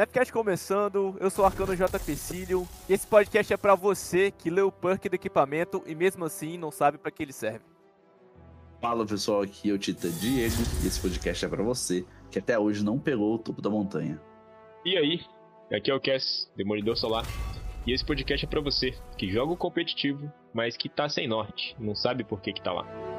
Nepcast começando, eu sou o Arcano J. Pecílio e esse podcast é para você que lê o perk do equipamento e mesmo assim não sabe para que ele serve. Fala pessoal, aqui é o Tita Diego e esse podcast é para você que até hoje não pegou o topo da montanha. E aí, aqui é o Cass, Demolidor Solar, e esse podcast é para você que joga o competitivo, mas que tá sem norte, não sabe por que que tá lá.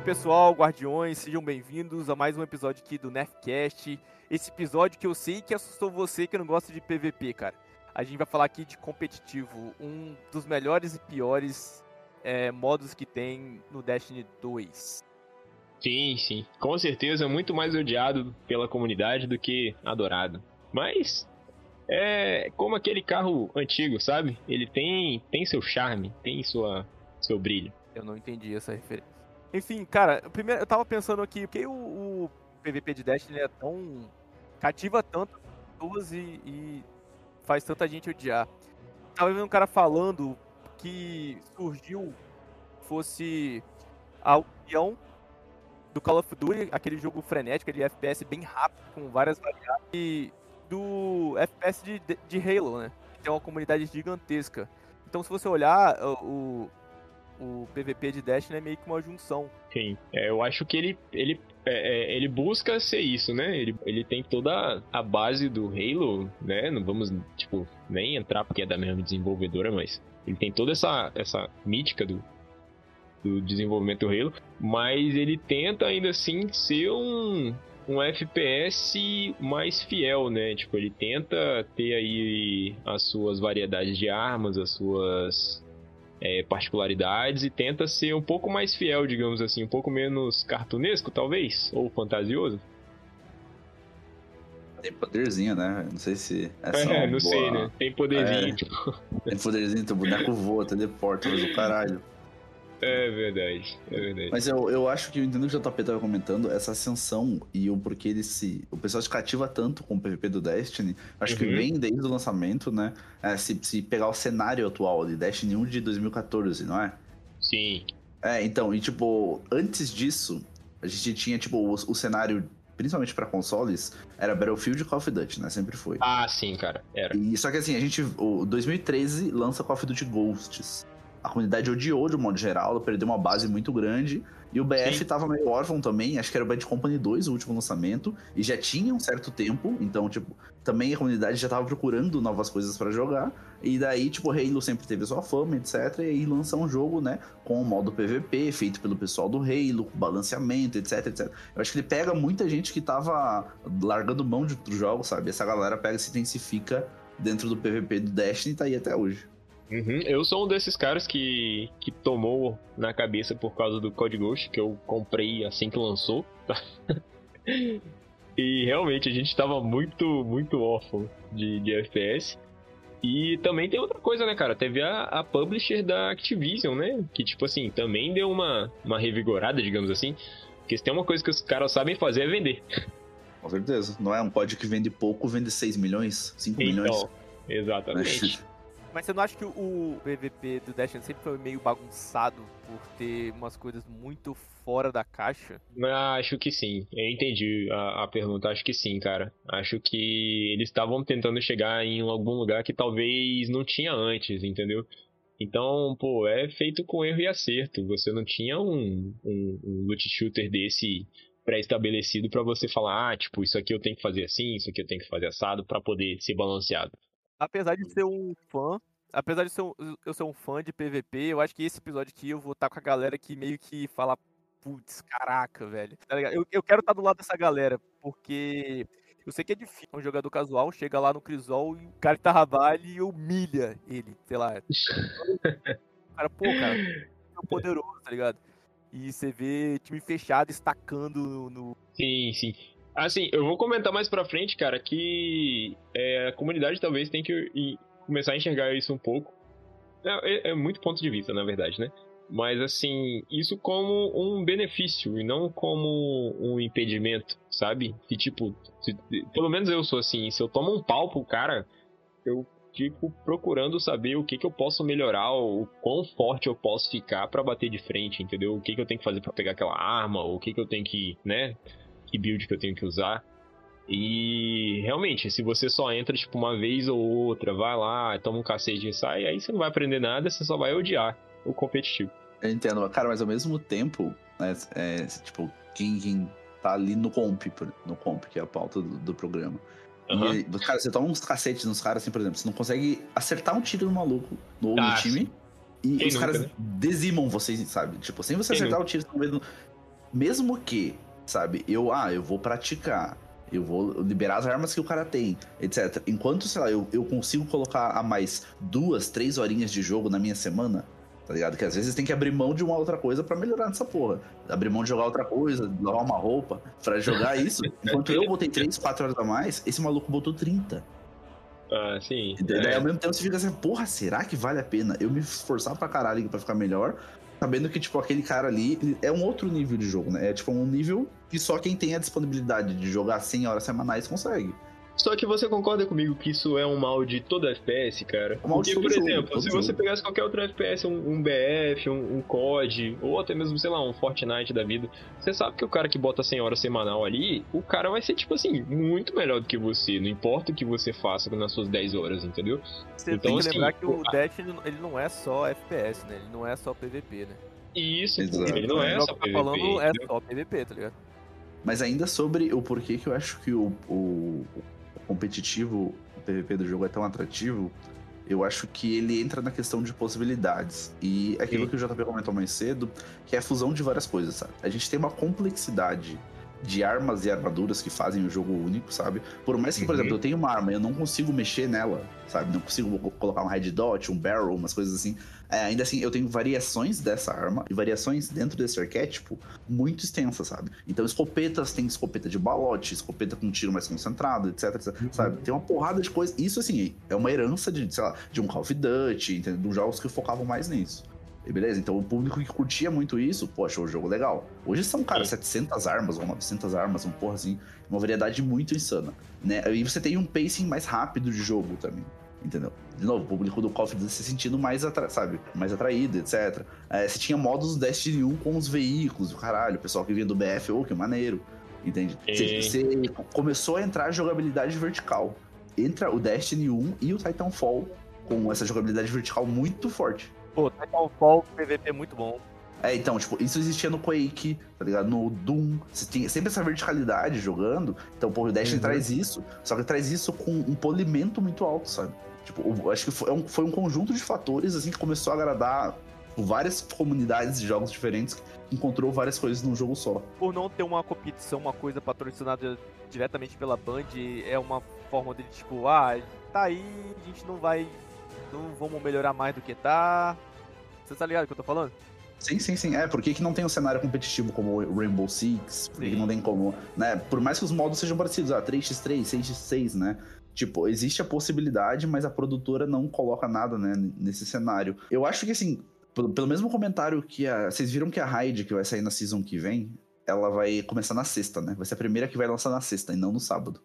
Aí, pessoal, guardiões, sejam bem-vindos a mais um episódio aqui do Nerfcast. Esse episódio que eu sei que assustou você que não gosta de PVP, cara. A gente vai falar aqui de competitivo, um dos melhores e piores é, modos que tem no Destiny 2. Sim, sim. Com certeza muito mais odiado pela comunidade do que adorado. Mas é como aquele carro antigo, sabe? Ele tem tem seu charme, tem sua seu brilho. Eu não entendi essa referência. Enfim, cara, primeiro eu tava pensando aqui, por que o, o PVP de Destiny é tão. cativa tanto pessoas e, e faz tanta gente odiar? Tava vendo um cara falando que surgiu fosse a união do Call of Duty, aquele jogo frenético de FPS bem rápido, com várias variáveis, e do FPS de, de Halo, né? Que tem uma comunidade gigantesca. Então, se você olhar, o, o PVP de Destiny é meio que uma junção. Sim, é, eu acho que ele, ele, é, é, ele busca ser isso, né? Ele, ele tem toda a base do Halo, né? Não vamos, tipo, nem entrar porque é da mesma desenvolvedora, mas ele tem toda essa, essa mítica do, do desenvolvimento do Halo, mas ele tenta ainda assim ser um, um FPS mais fiel, né? Tipo, ele tenta ter aí as suas variedades de armas, as suas é, particularidades e tenta ser um pouco mais fiel, digamos assim, um pouco menos cartunesco, talvez, ou fantasioso. Tem poderzinho, né? Não sei se. É, é não boa... sei, né? Tem poderzinho. É, tipo... Tem poderzinho, teu boneco voa, teleporta, mas o caralho. É verdade, é verdade. Mas eu, eu acho que eu entendo o que o JP tava comentando, essa ascensão e o porquê ele se. O pessoal se cativa tanto com o PVP do Destiny. Acho uhum. que vem desde o lançamento, né? É, se, se pegar o cenário atual de Destiny 1 de 2014, não é? Sim. É, então, e tipo, antes disso, a gente tinha, tipo, o, o cenário principalmente para consoles, era Battlefield e Call of Duty, né? Sempre foi. Ah, sim, cara. Era. E só que assim, a gente. O 2013 lança Call of Duty Ghosts a comunidade odiou de um modo geral, ela perdeu uma base muito grande. E o BF Sim. tava meio órfão também, acho que era o Bad Company 2, o último lançamento, e já tinha um certo tempo, então, tipo, também a comunidade já tava procurando novas coisas para jogar. E daí, tipo, Halo sempre teve sua fama, etc. E aí lança um jogo, né, com o modo PVP, feito pelo pessoal do Halo, com balanceamento, etc, etc. Eu acho que ele pega muita gente que tava largando mão de outros jogos, sabe? Essa galera pega e se intensifica dentro do PVP do Destiny e tá aí até hoje. Uhum. Eu sou um desses caras que, que tomou na cabeça por causa do Code Ghost, que eu comprei assim que lançou. Tá? e realmente a gente tava muito, muito órfão de, de FPS. E também tem outra coisa, né, cara? Teve a, a publisher da Activision, né? Que, tipo assim, também deu uma, uma revigorada, digamos assim. Porque se tem uma coisa que os caras sabem fazer é vender. Com certeza. Não é um código que vende pouco, vende 6 milhões, 5 então, milhões. Exatamente. Mas você não acha que o PVP do Destiny sempre foi meio bagunçado por ter umas coisas muito fora da caixa? Acho que sim. Eu entendi a, a pergunta. Acho que sim, cara. Acho que eles estavam tentando chegar em algum lugar que talvez não tinha antes, entendeu? Então, pô, é feito com erro e acerto. Você não tinha um, um, um loot shooter desse pré-estabelecido para você falar, ah, tipo, isso aqui eu tenho que fazer assim, isso aqui eu tenho que fazer assado para poder ser balanceado apesar de ser um fã, apesar de ser um, eu ser um fã de PVP, eu acho que esse episódio aqui eu vou estar tá com a galera que meio que fala, putz, caraca, velho. Tá eu, eu quero estar tá do lado dessa galera, porque eu sei que é difícil um jogador casual chega lá no Crisol e o cara que tá vale humilha ele, sei lá. o cara, pô, cara, é poderoso, tá ligado? E você vê time fechado estacando no. Sim, sim. Assim, eu vou comentar mais pra frente, cara, que é, a comunidade talvez tenha que começar a enxergar isso um pouco. É, é, é, muito ponto de vista, na verdade, né? Mas, assim, isso como um benefício e não como um impedimento, sabe? Que, tipo, se, pelo menos eu sou assim, se eu tomo um pau pro cara, eu tipo, procurando saber o que, que eu posso melhorar, o quão forte eu posso ficar para bater de frente, entendeu? O que, que eu tenho que fazer para pegar aquela arma, o que, que eu tenho que, né? Que build que eu tenho que usar. E realmente, se você só entra tipo uma vez ou outra, vai lá, toma um cacete e sai, aí você não vai aprender nada, você só vai odiar o competitivo. Eu entendo, cara, mas ao mesmo tempo, né, é, tipo, quem, quem tá ali no comp, no comp, que é a pauta do, do programa. Uhum. E, cara, você toma uns cacetes nos caras, assim, por exemplo, você não consegue acertar um tiro no maluco, no, ah, time, e Quem os nunca, caras né? dizimam vocês, sabe? Tipo, sem você Quem acertar nunca? o tiro, mesmo, mesmo que, sabe, eu, ah, eu vou praticar, eu vou liberar as armas que o cara tem, etc. Enquanto, sei lá, eu, eu consigo colocar a mais duas, três horinhas de jogo na minha semana, tá ligado? Que às vezes tem que abrir mão de uma outra coisa para melhorar nessa porra. Abrir mão de jogar outra coisa, lavar uma roupa, para jogar isso. Enquanto eu botei 3, 4 horas a mais, esse maluco botou 30. Ah, sim. E daí, é. ao mesmo tempo você fica assim, porra, será que vale a pena eu me esforçar pra caralho pra ficar melhor? Sabendo que, tipo, aquele cara ali é um outro nível de jogo, né? É tipo um nível que só quem tem a disponibilidade de jogar 100 horas semanais consegue. Só que você concorda comigo que isso é um mal de toda FPS, cara? Um Porque, por exemplo, jogo, se você pegasse qualquer outro FPS, um, um BF, um, um, COD, ou até mesmo, sei lá, um Fortnite da vida, você sabe que o cara que bota 100 horas semanal ali, o cara vai ser, tipo assim, muito melhor do que você, não importa o que você faça nas suas 10 horas, entendeu? Você então, tem que assim, lembrar que o Dash, ele não é só FPS, né? Ele não é só PVP, né? Isso, Exato. ele não é só PVP. Tá falando é só PVP, tá ligado? Mas ainda sobre o porquê que eu acho que o, o, competitivo, o PVP do jogo é tão atrativo, eu acho que ele entra na questão de possibilidades. E aquilo Sim. que o JP comentou mais cedo, que é a fusão de várias coisas, sabe? A gente tem uma complexidade de armas e armaduras que fazem o jogo único, sabe? Por mais que, por uhum. exemplo, eu tenho uma arma e eu não consigo mexer nela, sabe? Não consigo colocar um red dot, um barrel, umas coisas assim. É, ainda assim, eu tenho variações dessa arma e variações dentro desse arquétipo muito extensas, sabe? Então, escopetas tem escopeta de balote, escopeta com tiro mais concentrado, etc, etc uhum. sabe? Tem uma porrada de coisas. Isso, assim, é uma herança de, sei lá, de um Call of Duty, entendeu? De jogos que focavam mais nisso. E beleza, então o público que curtia muito isso, poxa, o jogo legal. Hoje são, cara, Sim. 700 armas ou 900 armas, um porra assim, uma variedade muito insana, né? E você tem um pacing mais rápido de jogo também, entendeu? De novo, o público do Call of Duty se sentindo mais, sabe, mais atraído, etc. É, você tinha modos Destiny 1 com os veículos, o caralho, o pessoal que vinha do BF, ô, oh, que maneiro, entende? Você, você começou a entrar a jogabilidade vertical. Entra o Destiny 1 e o Titanfall com essa jogabilidade vertical muito forte. Pô, Titanfall PVP é muito bom. É, então, tipo, isso existia no Quake, tá ligado? No Doom. Você tinha sempre essa verticalidade jogando. Então, pô, o Destiny uhum. traz isso, só que traz isso com um polimento muito alto, sabe? Tipo, acho que foi um, foi um conjunto de fatores, assim, que começou a agradar várias comunidades de jogos diferentes que encontrou várias coisas num jogo só. Por não ter uma competição, uma coisa patrocinada diretamente pela Band, é uma forma de, tipo, ah, tá aí, a gente não vai não vamos melhorar mais do que tá. Você tá ligado o que eu tô falando? Sim, sim, sim. É, por que, que não tem um cenário competitivo como Rainbow Six? Por que, que, não tem como, né? Por mais que os modos sejam parecidos, ah, 3x3, 6x6, né? Tipo, existe a possibilidade, mas a produtora não coloca nada, né, nesse cenário. Eu acho que, assim, pelo, pelo mesmo comentário que a... Vocês viram que a Raid, que vai sair na season que vem, ela vai começar na sexta, né? Vai ser a primeira que vai lançar na sexta e não no sábado.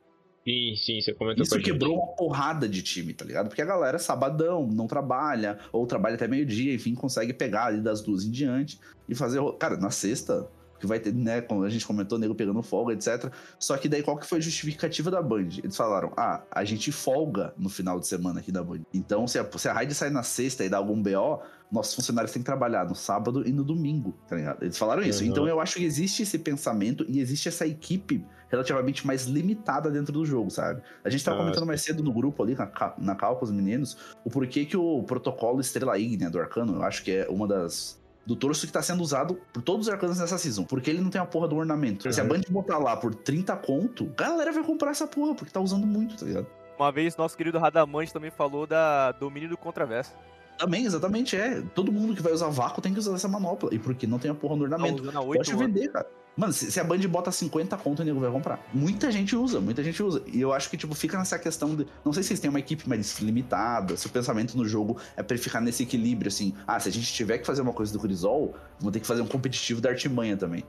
Sim, sim, você comentou Isso quebrou uma porrada de time, tá ligado? Porque a galera sabadão, não trabalha, ou trabalha até meio-dia, enfim, consegue pegar ali das duas em diante e fazer. Cara, na sexta, que vai ter, né, como a gente comentou, nego pegando folga, etc. Só que daí qual que foi a justificativa da Band? Eles falaram: ah, a gente folga no final de semana aqui da Band. Então, se a, se a raid sair na sexta e dar algum BO, nossos funcionários têm que trabalhar no sábado e no domingo, tá ligado? Eles falaram isso. Uhum. Então eu acho que existe esse pensamento e existe essa equipe relativamente mais limitada dentro do jogo, sabe? A gente tava ah, comentando mais cedo no grupo ali, na, na cal com os meninos, o porquê que o protocolo Estrela Ígnea do Arcano, eu acho que é uma das do torso que tá sendo usado por todos os arcanos nessa season. Porque ele não tem a porra do ornamento. Uhum. Se a Band botar lá por 30 conto, a galera vai comprar essa porra, porque tá usando muito, tá ligado? Uma vez, nosso querido Radamante também falou da domínio do contraverso. Também, exatamente, é. Todo mundo que vai usar vácuo tem que usar essa manopla. E porque não tem a porra no ornamento. Pode vender, cara. Mano, se, se, a Band bota 50 conto, o nego vai comprar. Muita gente usa, muita gente usa. E eu acho que, tipo, fica nessa questão de. Não sei se vocês têm uma equipe mais limitada, se o pensamento no jogo é pra ficar nesse equilíbrio, assim. Ah, se a gente tiver que fazer uma coisa do Crisol, vamos ter que fazer um competitivo da artimanha também.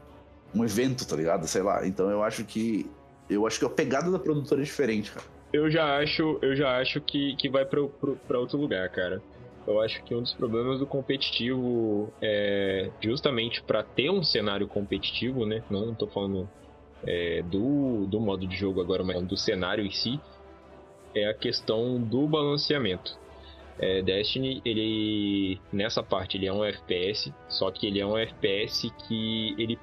Um evento, tá ligado? Sei lá. Então eu acho que. Eu acho que a pegada da produtora é diferente, cara. eu já acho, eu já acho que, que vai para outro lugar, cara. Eu acho que um dos problemas do competitivo é justamente para ter um cenário competitivo, né? Não tô falando é, do, do modo de jogo agora, mas do cenário em si, é a questão do balanceamento. É, Destiny, ele nessa parte ele é um FPS, só que ele é um FPS que ele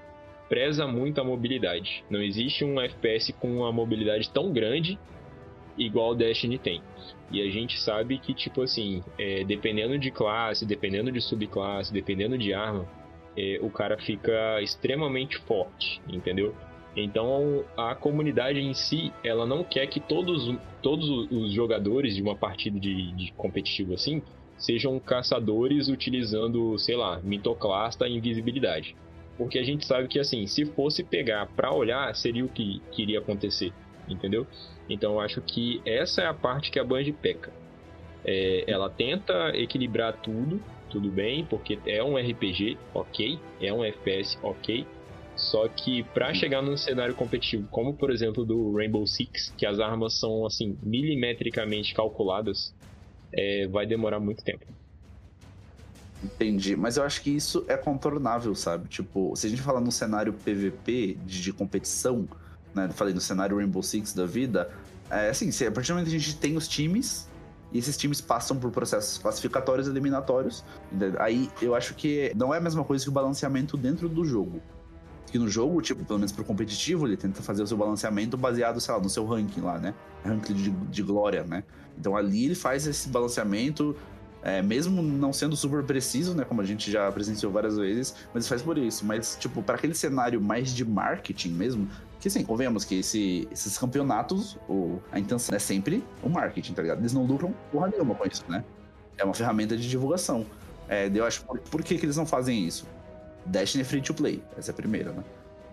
preza muito a mobilidade. Não existe um FPS com uma mobilidade tão grande igual o Destiny tem. E a gente sabe que, tipo assim, é, dependendo de classe, dependendo de subclasse, dependendo de arma, é, o cara fica extremamente forte, entendeu? Então a comunidade em si, ela não quer que todos, todos os jogadores de uma partida de, de competitivo assim sejam caçadores utilizando, sei lá, mitoclasta e invisibilidade. Porque a gente sabe que assim, se fosse pegar para olhar, seria o que, que iria acontecer, entendeu? Então eu acho que essa é a parte que a Band peca. É, ela tenta equilibrar tudo, tudo bem, porque é um RPG, ok, é um FPS, ok. Só que para chegar num cenário competitivo, como por exemplo do Rainbow Six, que as armas são assim milimetricamente calculadas, é, vai demorar muito tempo. Entendi, mas eu acho que isso é contornável, sabe? Tipo, se a gente falar no cenário PVP de, de competição, né? Falei no cenário Rainbow Six da vida, é assim, a partir do momento que a gente tem os times, e esses times passam por processos classificatórios e eliminatórios, aí eu acho que não é a mesma coisa que o balanceamento dentro do jogo. Que no jogo, tipo, pelo menos pro competitivo, ele tenta fazer o seu balanceamento baseado, sei lá, no seu ranking lá, né? Ranking de, de glória, né? Então ali ele faz esse balanceamento é, mesmo não sendo super preciso, né? Como a gente já presenciou várias vezes, mas faz por isso. Mas, tipo, para aquele cenário mais de marketing mesmo, que sim, convenhamos que esse, esses campeonatos, o, a intenção é sempre o marketing, tá ligado? Eles não lucram porra nenhuma com isso, né? É uma ferramenta de divulgação. É, eu acho, por, por que, que eles não fazem isso? Destiny é free to play, essa é a primeira, né?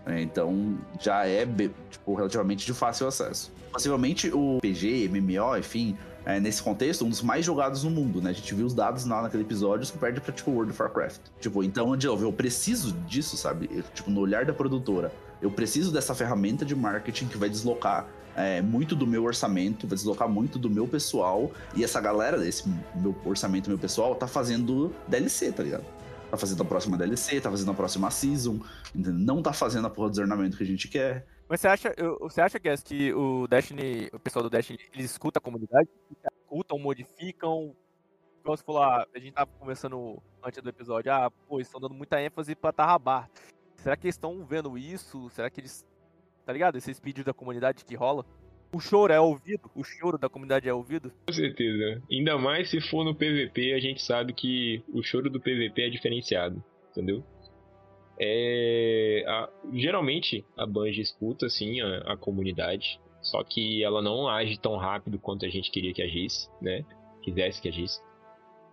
É, então já é tipo, relativamente de fácil acesso. Possivelmente o PG, MMO, enfim, é, nesse contexto, um dos mais jogados no mundo, né? A gente viu os dados lá naquele episódio, que perde pra, tipo, World of Warcraft. Tipo, então, de novo, eu preciso disso, sabe? Eu, tipo, no olhar da produtora, eu preciso dessa ferramenta de marketing que vai deslocar é, muito do meu orçamento, vai deslocar muito do meu pessoal. E essa galera, esse meu orçamento, meu pessoal, tá fazendo DLC, tá ligado? Tá fazendo a próxima DLC, tá fazendo a próxima season, não tá fazendo a porra do ornamento que a gente quer. Mas você acha, você acha Guess, que o Destiny, o pessoal do Destiny, eles escutam a comunidade? Escutam, modificam? Igual você falou, ah, a gente tava conversando antes do episódio, ah, pô, estão dando muita ênfase pra Tarrabar. Será que eles estão vendo isso? Será que eles. Tá ligado? Esses pedidos da comunidade que rola? O choro é ouvido? O choro da comunidade é ouvido? Com certeza. Ainda mais se for no PVP, a gente sabe que o choro do PVP é diferenciado, entendeu? É, a, geralmente a Bungie escuta assim a, a, comunidade, só que ela não age tão rápido quanto a gente queria que agisse, né? Quisesse que agisse.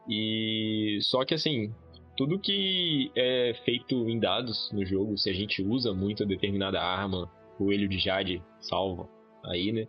E só que assim, tudo que é feito em dados no jogo, se a gente usa muito determinada arma, o Elho de Jade salva aí, né?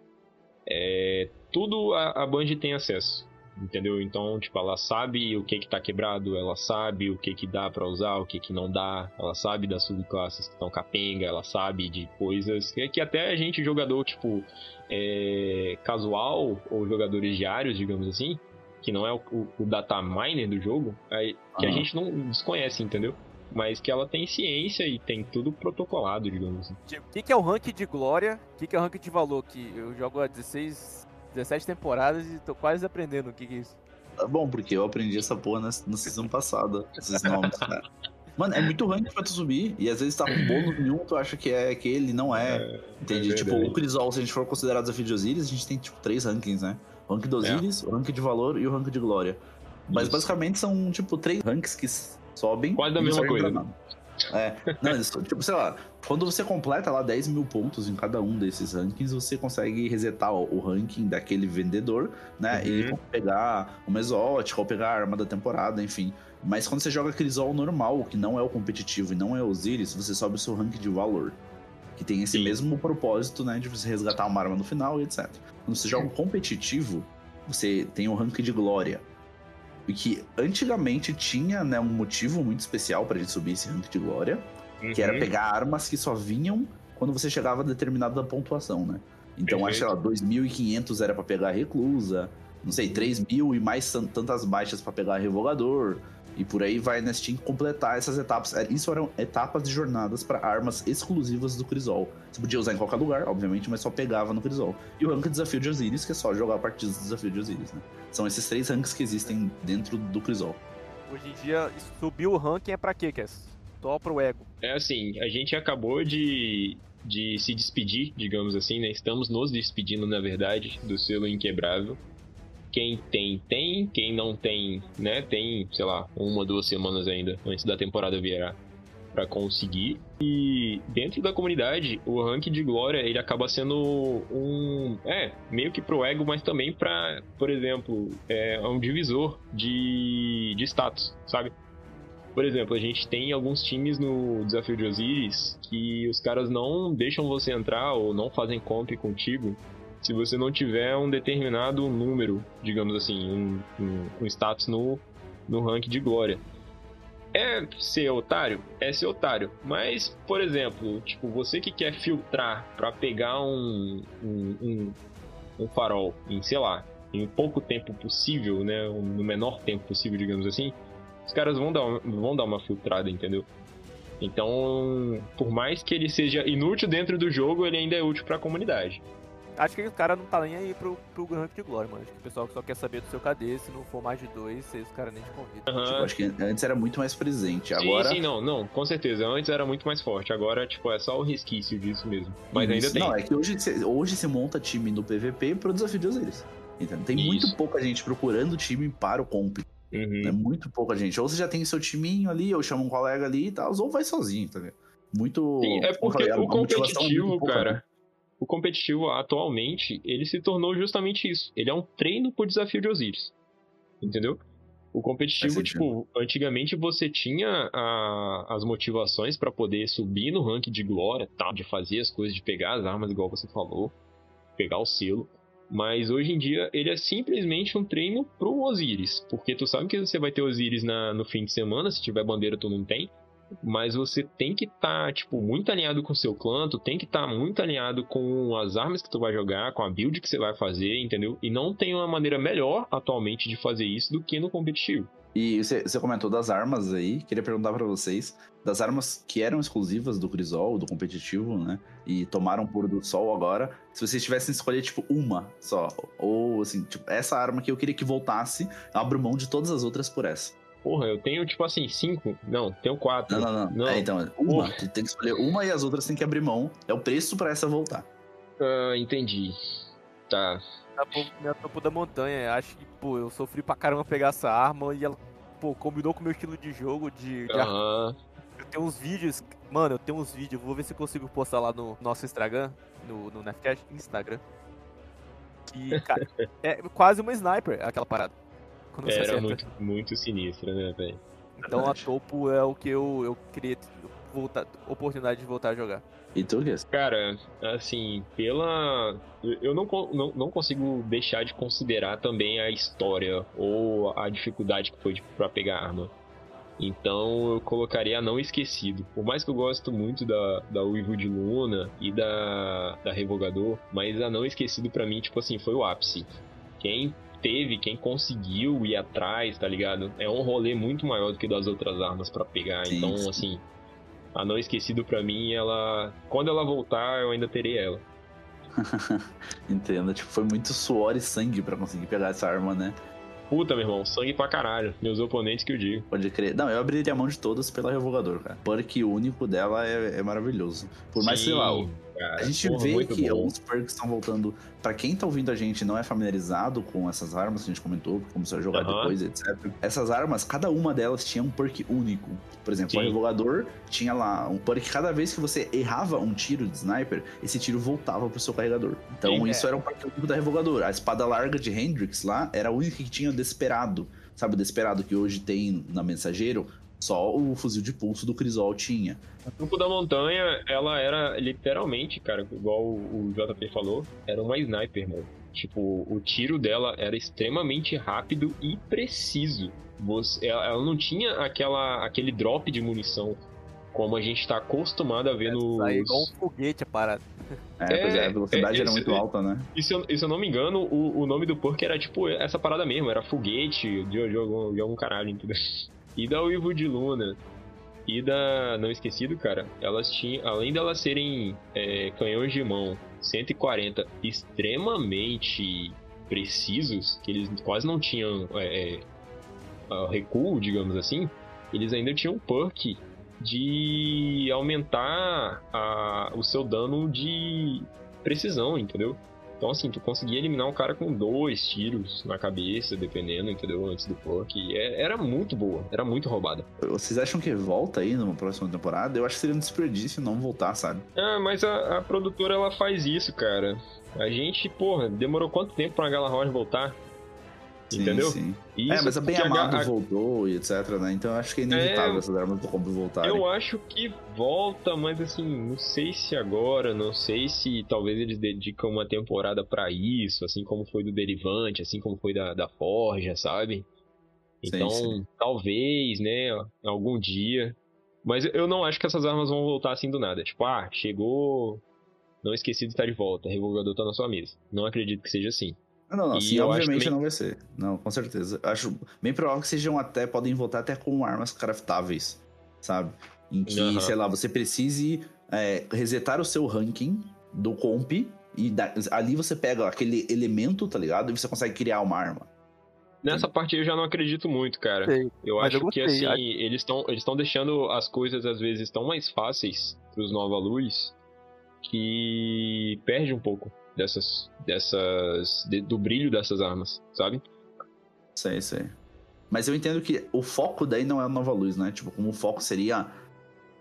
É, tudo a, a tem acesso entendeu? Então, tipo, ela sabe o que que tá quebrado, ela sabe o que que dá para usar, o que que não dá, ela sabe das subclasses que estão capenga, ela sabe de coisas que, que até a gente, jogador, tipo, é, casual ou jogadores diários, digamos assim, que não é o, o, o data miner do jogo, aí, que a gente não desconhece, entendeu? mas que ela tem ciência e tem tudo protocolado, digamos assim. O que, que é o rank de glória? O que, que é o rank de valor? Que eu jogo há 16 17 temporadas e tô quase aprendendo o que, que é isso. Tá bom, porque eu aprendi essa porra na, na season passada, esses nomes, cara. Mano, é muito rank pra tu subir. E às vezes tá com bônus nenhum, tu acha que é que ele não é. é entende? É tipo, o Crisol, se a gente for considerar desafio de Osiris, a gente tem tipo três rankings, né? O rank do é. Osiris, é. o rank de valor e o rank de glória. Mas Isso. basicamente são, tipo, três ranks que sobem. Quase da mesma coisa. É, não, isso, tipo, sei lá, quando você completa lá 10 mil pontos em cada um desses rankings, você consegue resetar o ranking daquele vendedor, né? Uhum. E pegar uma exótica ou pegar a arma da temporada, enfim. Mas quando você joga aquele Zol normal, que não é o competitivo e não é o Osiris, você sobe o seu ranking de valor. Que tem esse Sim. mesmo propósito, né? De você resgatar uma arma no final e etc. Quando você joga um competitivo, você tem o ranking de glória que antigamente tinha né, um motivo muito especial pra gente subir esse rank de glória, uhum. que era uhum. pegar armas que só vinham quando você chegava a determinada pontuação, né? Então, acho que lá, 2.500 era para pegar a reclusa, não sei, 3 mil e mais tantas baixas para pegar revogador. E por aí vai, né? Você tinha que completar essas etapas. É, isso eram etapas de jornadas para armas exclusivas do Crisol. Você podia usar em qualquer lugar, obviamente, mas só pegava no Crisol. E o rank de desafio de Osiris, que é só jogar partidas de desafio de Osiris, né? São esses três ranks que existem dentro do Crisol. Hoje em dia, subir o ranking é pra quê, Cass? Só pro ego. É assim, a gente acabou de, de se despedir, digamos assim, né? Estamos nos despedindo, na verdade, do selo inquebrável. Quem tem, tem. Quem não tem, né? Tem, sei lá, uma, duas semanas ainda antes da temporada virar para conseguir. E dentro da comunidade, o rank de glória ele acaba sendo um. É, meio que pro ego, mas também para, por exemplo, é um divisor de, de status, sabe? Por exemplo, a gente tem alguns times no Desafio de Osiris que os caras não deixam você entrar ou não fazem comp contigo se você não tiver um determinado número, digamos assim, um, um, um status no, no rank de glória. É ser otário? É ser otário. Mas, por exemplo, tipo, você que quer filtrar para pegar um, um, um, farol em, sei lá, em pouco tempo possível, né? No menor tempo possível, digamos assim, os caras vão dar, vão dar uma filtrada, entendeu? Então, por mais que ele seja inútil dentro do jogo, ele ainda é útil para a comunidade. Acho que o cara não tá nem aí pro, pro rank de glória, mano. Acho que o pessoal só quer saber do seu KD, se não for mais de dois, os caras nem te convidam. Uhum. Tipo, acho que antes era muito mais presente. Agora... Sim, sim, não, não, com certeza. Antes era muito mais forte. Agora, tipo, é só o resquício disso mesmo. Mas Isso. ainda tem. Não, é que hoje, hoje se monta time no PVP pro desafio de Osiris. Então, tem Isso. muito pouca gente procurando time para o comp. Uhum. É muito pouca gente. Ou você já tem seu timinho ali, ou chama um colega ali e tal, ou vai sozinho, tá ligado? Muito. Sim, é porque falei, o competitivo, cara. O competitivo atualmente, ele se tornou justamente isso. Ele é um treino por desafio de Osiris. Entendeu? O competitivo, tipo, antigamente você tinha a, as motivações para poder subir no rank de glória, tal, de fazer as coisas, de pegar as armas, igual você falou, pegar o selo. Mas hoje em dia ele é simplesmente um treino pro Osiris. Porque tu sabe que você vai ter Osiris na, no fim de semana, se tiver bandeira tu não tem mas você tem que estar, tá, tipo, muito alinhado com o seu clã, tu tem que estar tá muito alinhado com as armas que tu vai jogar, com a build que você vai fazer, entendeu? E não tem uma maneira melhor atualmente de fazer isso do que no competitivo. E você, você comentou das armas aí, queria perguntar para vocês, das armas que eram exclusivas do Crisol, do competitivo, né? E tomaram por do sol agora, se vocês tivessem escolher, tipo, uma só, ou assim, tipo, essa arma que eu queria que voltasse, abro mão de todas as outras por essa. Porra, eu tenho, tipo assim, cinco. Não, tenho quatro. Não, não, não. não. É, então, uma. Porra. Tu tem que escolher uma e as outras tem que abrir mão. É o preço para essa voltar. Ah, entendi. Tá. Minha topo da montanha. Acho que, pô, eu sofri pra caramba pegar essa arma e ela, pô, combinou com o meu estilo de jogo de. de uhum. Eu tenho uns vídeos. Mano, eu tenho uns vídeos. Vou ver se eu consigo postar lá no nosso Instagram. No, no Nefcast Instagram. Que, cara, é quase uma sniper aquela parada quando Era você muito, muito sinistra, né, velho? Então a topo é o que eu, eu queria voltar, oportunidade de voltar a jogar. E tu, Guess? Cara, assim, pela. Eu não, não, não consigo deixar de considerar também a história ou a dificuldade que foi para pegar arma. Então eu colocaria a Não Esquecido. Por mais que eu gosto muito da, da Uivo de Luna e da, da Revogador, mas a Não Esquecido para mim, tipo assim, foi o ápice. Quem teve, quem conseguiu ir atrás, tá ligado? É um rolê muito maior do que das outras armas para pegar. Sim, então, sim. assim, a não esquecido para mim, ela. Quando ela voltar, eu ainda terei ela. Entendo, tipo, foi muito suor e sangue para conseguir pegar essa arma, né? Puta, meu irmão, sangue pra caralho. Meus oponentes que eu digo. Pode crer. Não, eu abriria a mão de todas pela revogador, cara. O perk único dela é, é maravilhoso. Por mais, Sim. sei lá, o cara. A gente Porra, vê que bom. alguns perks estão voltando. Para quem tá ouvindo a gente não é familiarizado com essas armas que a gente comentou, como você vai jogar uhum. depois, etc. Essas armas, cada uma delas tinha um perk único. Por exemplo, Sim. o revogador tinha lá um perk cada vez que você errava um tiro de sniper, esse tiro voltava pro seu carregador. Então Sim, isso é. era um perk único da revogador. A espada larga de Hendrix lá era a única que tinha desesperado. Sabe o desesperado que hoje tem na mensageiro? Só o fuzil de pulso do Crisol tinha. A Campo da Montanha, ela era literalmente, cara, igual o JP falou, era uma sniper, mano. Tipo, o tiro dela era extremamente rápido e preciso. Você, ela não tinha aquela, aquele drop de munição como a gente tá acostumado a ver nos. Aí igual um foguete a parada. É, pois é, a É, velocidade é, era muito alta, né? E se, eu, se eu não me engano, o, o nome do perk era tipo essa parada mesmo, era foguete de, de, algum, de algum caralho, entendeu? E da Uivo de Luna e da Não Esquecido, cara, elas tinham, além delas serem é, canhões de mão 140 extremamente precisos, que eles quase não tinham é, é, recuo, digamos assim, eles ainda tinham um perk de aumentar a- o seu dano de precisão, entendeu? Então, assim, tu conseguia eliminar um cara com dois tiros na cabeça, dependendo, entendeu? Antes do. E é- era muito boa, era muito roubada. Vocês acham que volta aí numa próxima temporada? Eu acho que seria um desperdício não voltar, sabe? Ah, mas a, a produtora ela faz isso, cara. A gente, porra, demorou quanto tempo pra Galahorn voltar? Sim, Entendeu? Sim. É, isso mas a Bem Amado a- voltou e etc, né? Então eu acho que é inevitável É, essas armas do combo voltarem. Eu acho que volta, mas assim, não sei se agora, não sei se talvez eles dedicam uma temporada pra isso, assim como foi do Derivante, assim como foi da, da Forja, sabe? Então, sim. talvez, né, algum dia. Mas eu não acho que essas armas vão voltar assim do nada. Tipo, ah, chegou. Não esquecido está de volta, revolvedor tá na sua mesa. Não acredito que seja assim. Ah, Não, não, E sim, obviamente também- não vai ser. Não, com certeza. Acho bem provável que sejam até, podem voltar até com armas craftáveis, sabe? Em que, Aham. sei lá, você precise é, resetar o seu ranking do comp e da- ali você pega aquele elemento, tá ligado? E você consegue criar uma arma. Nessa parte eu já não acredito muito, cara. Sei. Eu acho eu que assim, acho- eles estão eles estão deixando as coisas às vezes tão mais fáceis pros Nova Luz que perde um pouco dessas dessas de- do brilho dessas armas, sabe? Sei, sei. Mas eu entendo que o foco daí não é a Nova Luz, né? Tipo, como o foco seria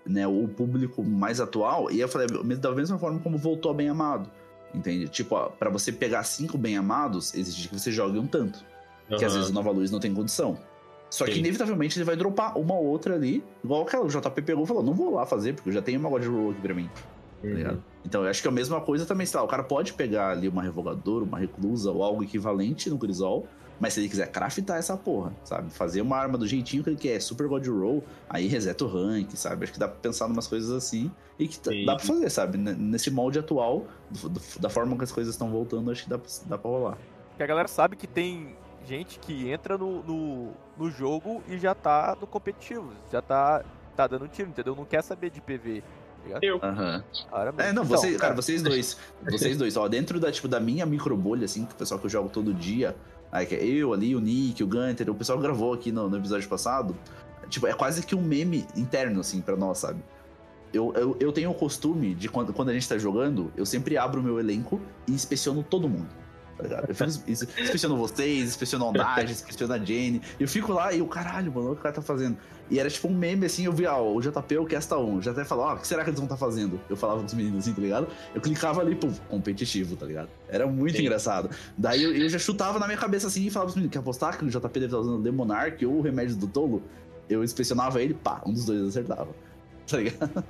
né, o público mais atual. E eu falei, da mesma forma como voltou a Bem Amado. Entende? Tipo, ó, pra você pegar cinco Bem Amados, exige que você jogue um tanto. Que às vezes o Nova Luz não tem condição. Só que Sim. inevitavelmente ele vai dropar uma ou outra ali. Igual aquela o JP pegou e falou: não vou lá fazer, porque eu já tenho uma God Roll aqui pra mim. Tá Uhum. ligado? Então eu acho que é a mesma coisa também, sei lá, o cara pode pegar ali uma revogadora, uma reclusa ou algo equivalente no Grisol, mas se ele quiser craftar essa porra, sabe? Fazer uma arma do jeitinho que ele quer, super God Roll, aí reseta o rank, sabe? Acho que dá pra pensar em umas coisas assim e que Sim. dá pra fazer, sabe? Nesse molde atual, do- do- da forma que as coisas estão voltando, acho que dá, pra- dá pra rolar. Porque a galera sabe que tem gente que entra no, no, no jogo e já tá no competitivo, já tá, tá dando tiro, entendeu? Não quer saber de PV. Ligado? Eu. Aham. Claramente. É, não, Então, você, cara, vocês dois. Vocês dois, ó, dentro da, tipo, da minha microbolha, assim, que o pessoal que eu jogo todo dia, aí, que é eu ali, o Nick, o Gunter, o pessoal gravou aqui no, no episódio passado, tipo, é quase que um meme interno, assim, pra nós, sabe? Eu, eu, eu tenho o costume de quando, quando a gente tá jogando, eu sempre abro o meu elenco e inspeciono todo mundo. Tá ligado? Eu fico ins- inspeciono vocês, inspeciono a Ondage, inspeciono a Jane. Eu fico lá e o caralho, mano, o que o cara tá fazendo. E era tipo um meme assim, eu vi, ó, o JP é o Casta 1. Já até falou, ó, o que será que eles vão estar fazendo? Eu falava com os meninos assim, tá ligado? Eu clicava ali, pô, competitivo, tá ligado? Era muito Sim. engraçado. Daí eu, eu já chutava na minha cabeça assim e falava pros meninos, quer apostar que o JP deve estar usando o Demonarch ou o Remédio do Tolo? Eu inspecionava ele, pá, um dos dois acertava. Tá ligado?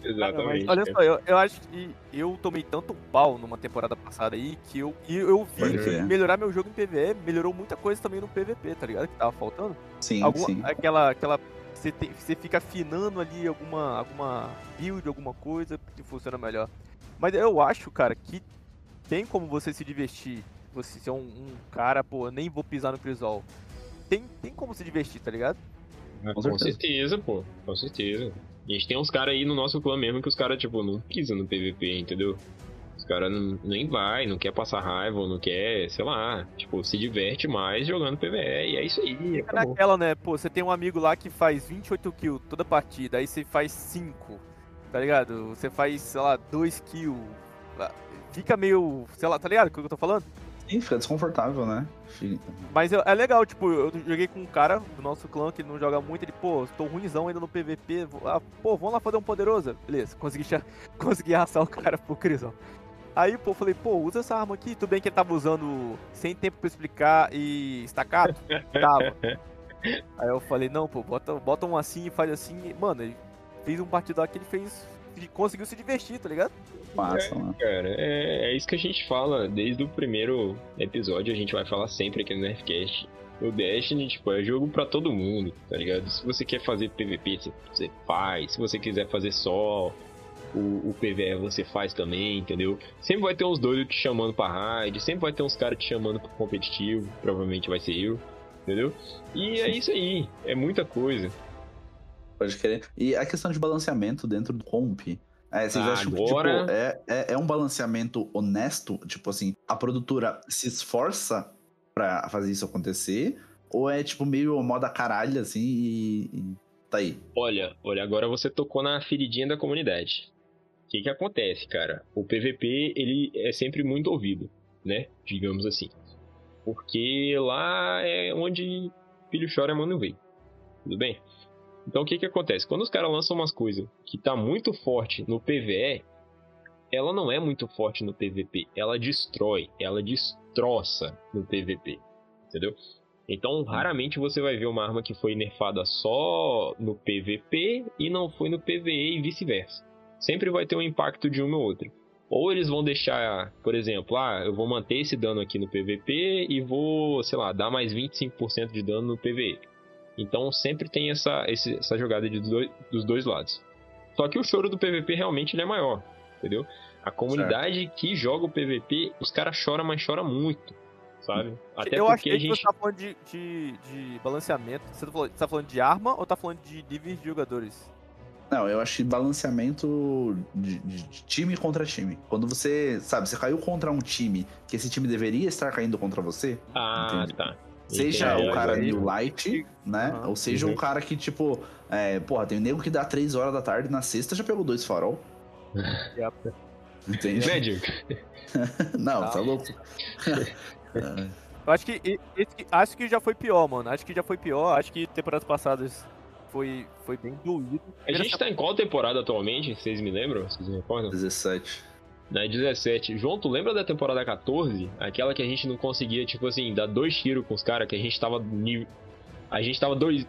Cara, Exatamente. olha só, eu, eu acho que eu tomei tanto pau numa temporada passada aí que eu, e eu vi Pode que crer. melhorar meu jogo em PVE melhorou muita coisa também no PVP, tá ligado? Que tava faltando. Sim, Alguma, sim. Aquela. aquela você, tem- você fica afinando ali alguma, alguma build, alguma coisa que funciona melhor. Mas eu acho, cara, que tem como você se divertir. Você ser um, um cara, pô, nem vou pisar no Crisol. Tem, tem como se divertir, tá ligado? Com, certeza. pô. Com certeza. A gente tem uns caras aí no nosso clã mesmo que os caras, tipo, não pisam no PVP, entendeu? Os caras nem vai, não quer passar raiva, não quer, sei lá, tipo, se diverte mais jogando PVE. E é isso aí, É naquela, né? Pô, você tem um amigo lá que faz 28 kills toda partida, aí você faz 5, tá ligado? Você faz, sei lá, 2 kills. Fica meio, sei lá, tá ligado o que eu tô falando? Sim, fica desconfortável, né? Fica- Mas é é legal, tipo, eu joguei com um cara do nosso clã que ele não joga muito, ele, pô, tô ruimzão ainda no PVP, vou- ah, pô, vamos lá fazer um poderoso. Beleza, consegui, consegui arrastar o cara pro Crisão. Aí, pô, falei, pô, usa essa arma aqui. Tudo bem que ele tava usando sem tempo pra explicar e estacato? Tava. Aí eu falei, não, pô, bota, bota um assim e faz assim. E, Mano, ele fez um partido lá que ele fez conseguiu se divertir, tá ligado? Massa, É, mano. Cara, é, é isso que a gente fala desde o primeiro episódio, a gente vai falar sempre aqui no Nerfcast. O Destiny, tipo, é jogo pra todo mundo, tá ligado? Se você quer fazer PVP, você- você faz. Se você quiser fazer só o, o PVE, você faz também, entendeu? Sempre vai ter uns doidos te chamando pra raid, sempre vai ter uns caras te chamando pro competitivo, provavelmente vai ser eu, entendeu? E é isso aí, é muita coisa. Pode querer. E a questão de balanceamento dentro do comp. É, vocês Ah, acham que agora- tipo, é, é, é um balanceamento honesto? Tipo assim, a produtora se esforça pra fazer isso acontecer? Ou é tipo meio moda caralho assim e, e tá aí? Olha, olha, agora você tocou na feridinha da comunidade. O que que acontece, cara? O PVP, ele é sempre muito ouvido, né? Digamos assim. Porque lá é onde filho chora, mano vem. Tudo bem? Então o que que acontece? Quando os caras lançam umas coisas que tá muito forte no PVE, ela não é muito forte no PVP. Ela destrói, ela destroça no PVP. Entendeu? Então, raramente você vai ver uma arma que foi nerfada só no PVP e não foi no PVE e vice-versa. Sempre vai ter um impacto de uma ou outra. Ou eles vão deixar, por exemplo, ah, eu vou manter esse dano aqui no PVP e vou, sei lá, dar mais 25% de dano no PVE. Então sempre tem essa, esse- essa jogada de dois- dos dois lados. Só que o choro do PVP realmente ele é maior, entendeu? A comunidade que joga o PVP, os caras choram, mas choram muito, sabe? Até eu porque achei a que gente. você tá falando de, de, de balanceamento. Você tá, falando, você tá falando de arma ou tá falando de níveis de jogadores? Não, eu acho que balanceamento de, de- de time contra time. Quando você, sabe, você caiu contra um time que esse time deveria estar caindo contra você, Ah, Entendi. tá. Seja Entendi. o cara aí- new light, né? Aham. Ou seja Uhum. um cara que, tipo, é, porra, tem um nego que dá 3 horas da tarde na sexta já pegou dois farol. Entende? Né, Diego? Não, Tá. tá louco. Eu acho que, esse- acho que já foi pior, mano. Acho que já foi pior. Acho que temporadas passadas foi, foi bem doído. A gente tá em qual temporada atualmente? Vocês me lembram? Vocês me recordam? 17. Na 17. João, tu lembra da temporada 14? Aquela que a gente não conseguia, tipo assim, dar dois tiros com os caras, que a gente tava. A gente tava 2